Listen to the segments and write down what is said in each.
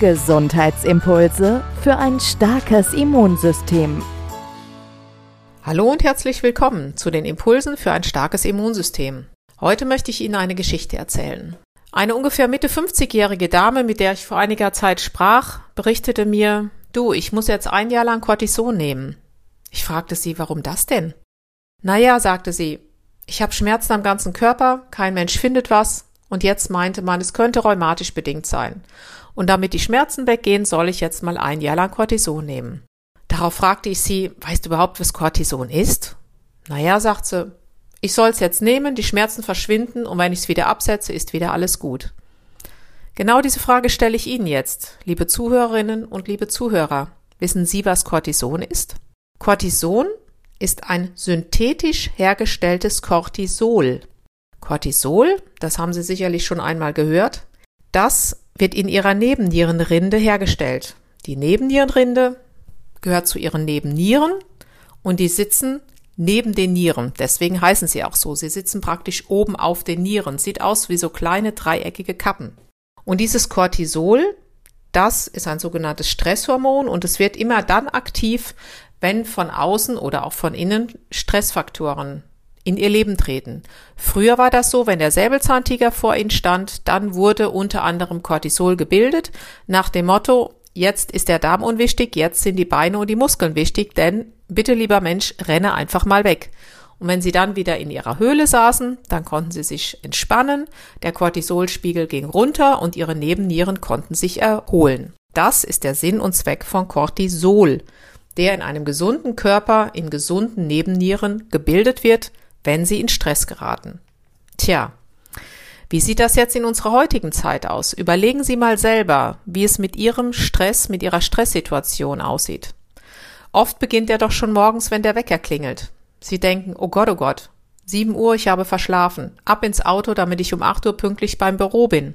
Gesundheitsimpulse für ein starkes Immunsystem. Hallo und herzlich willkommen zu den Impulsen für ein starkes Immunsystem. Heute möchte ich Ihnen eine Geschichte erzählen. Eine ungefähr Mitte 50-jährige Dame, mit der ich vor einiger Zeit sprach, berichtete mir, Du, ich muss jetzt ein Jahr lang Cortison nehmen. Ich fragte sie, warum das denn? Naja, sagte sie, ich habe Schmerzen am ganzen Körper, kein Mensch findet was, und jetzt meinte man, es könnte rheumatisch bedingt sein. Und damit die Schmerzen weggehen, soll ich jetzt mal ein Jahr lang Cortison nehmen. Darauf fragte ich sie, weißt du überhaupt, was Cortison ist? Naja, sagt sie, ich soll es jetzt nehmen, die Schmerzen verschwinden und wenn ich es wieder absetze, ist wieder alles gut. Genau diese Frage stelle ich Ihnen jetzt, liebe Zuhörerinnen und liebe Zuhörer. Wissen Sie, was Cortison ist? Cortison ist ein synthetisch hergestelltes Cortisol. Cortisol, das haben Sie sicherlich schon einmal gehört, das wird in Ihrer Nebennierenrinde hergestellt. Die Nebennierenrinde gehört zu Ihren Nebennieren und die sitzen neben den Nieren. Deswegen heißen sie auch so. Sie sitzen praktisch oben auf den Nieren. Sieht aus wie so kleine dreieckige Kappen. Und dieses Cortisol, das ist ein sogenanntes Stresshormon und es wird immer dann aktiv, wenn von außen oder auch von innen Stressfaktoren in ihr Leben treten. Früher war das so, wenn der Säbelzahntiger vor ihnen stand, dann wurde unter anderem Cortisol gebildet, nach dem Motto, jetzt ist der Darm unwichtig, jetzt sind die Beine und die Muskeln wichtig, denn bitte lieber Mensch, renne einfach mal weg. Und wenn sie dann wieder in ihrer Höhle saßen, dann konnten sie sich entspannen, der Cortisolspiegel ging runter und ihre Nebennieren konnten sich erholen. Das ist der Sinn und Zweck von Cortisol, der in einem gesunden Körper in gesunden Nebennieren gebildet wird, wenn sie in Stress geraten. Tja, wie sieht das jetzt in unserer heutigen Zeit aus? Überlegen Sie mal selber, wie es mit Ihrem Stress, mit Ihrer Stresssituation aussieht. Oft beginnt er doch schon morgens, wenn der Wecker klingelt. Sie denken, oh Gott, oh Gott, sieben Uhr, ich habe verschlafen, ab ins Auto, damit ich um acht Uhr pünktlich beim Büro bin.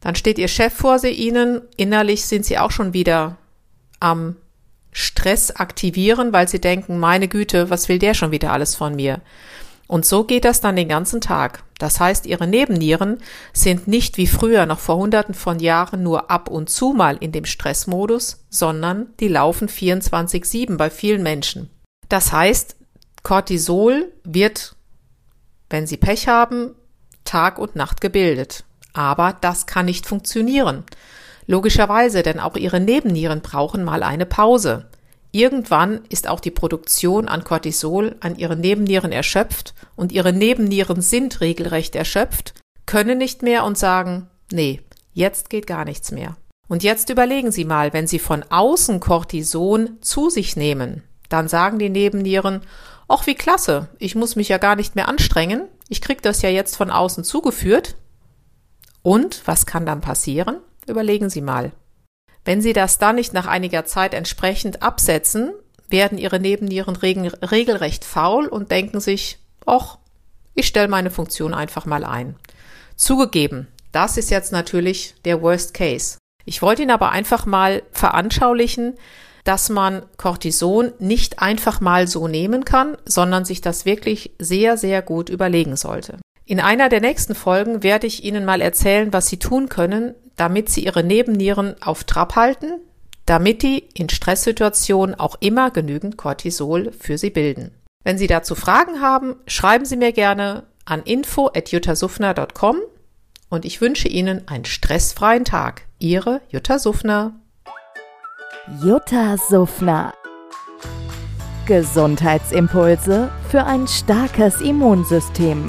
Dann steht Ihr Chef vor Sie Ihnen, innerlich sind Sie auch schon wieder am Stress aktivieren, weil Sie denken, meine Güte, was will der schon wieder alles von mir? Und so geht das dann den ganzen Tag. Das heißt, ihre Nebennieren sind nicht wie früher noch vor hunderten von Jahren nur ab und zu mal in dem Stressmodus, sondern die laufen 24-7 bei vielen Menschen. Das heißt, Cortisol wird, wenn Sie Pech haben, Tag und Nacht gebildet. Aber das kann nicht funktionieren. Logischerweise, denn auch Ihre Nebennieren brauchen mal eine Pause. Irgendwann ist auch die Produktion an Cortisol an Ihren Nebennieren erschöpft und Ihre Nebennieren sind regelrecht erschöpft, können nicht mehr und sagen, nee, jetzt geht gar nichts mehr. Und jetzt überlegen Sie mal, wenn Sie von außen Cortison zu sich nehmen, dann sagen die Nebennieren, ach wie klasse, ich muss mich ja gar nicht mehr anstrengen, ich krieg das ja jetzt von außen zugeführt. Und was kann dann passieren? Überlegen Sie mal. Wenn Sie das dann nicht nach einiger Zeit entsprechend absetzen, werden Ihre Nebennieren regelrecht faul und denken sich, ach, ich stelle meine Funktion einfach mal ein. Zugegeben, das ist jetzt natürlich der Worst Case. Ich wollte Ihnen aber einfach mal veranschaulichen, dass man Cortison nicht einfach mal so nehmen kann, sondern sich das wirklich sehr, sehr gut überlegen sollte. In einer der nächsten Folgen werde ich Ihnen mal erzählen, was Sie tun können, damit Sie Ihre Nebennieren auf Trab halten, damit die in Stresssituationen auch immer genügend Cortisol für Sie bilden. Wenn Sie dazu Fragen haben, schreiben Sie mir gerne an info.juttasufner.com und ich wünsche Ihnen einen stressfreien Tag. Ihre Jutta Suffner. Jutta Suffner. Gesundheitsimpulse für ein starkes Immunsystem.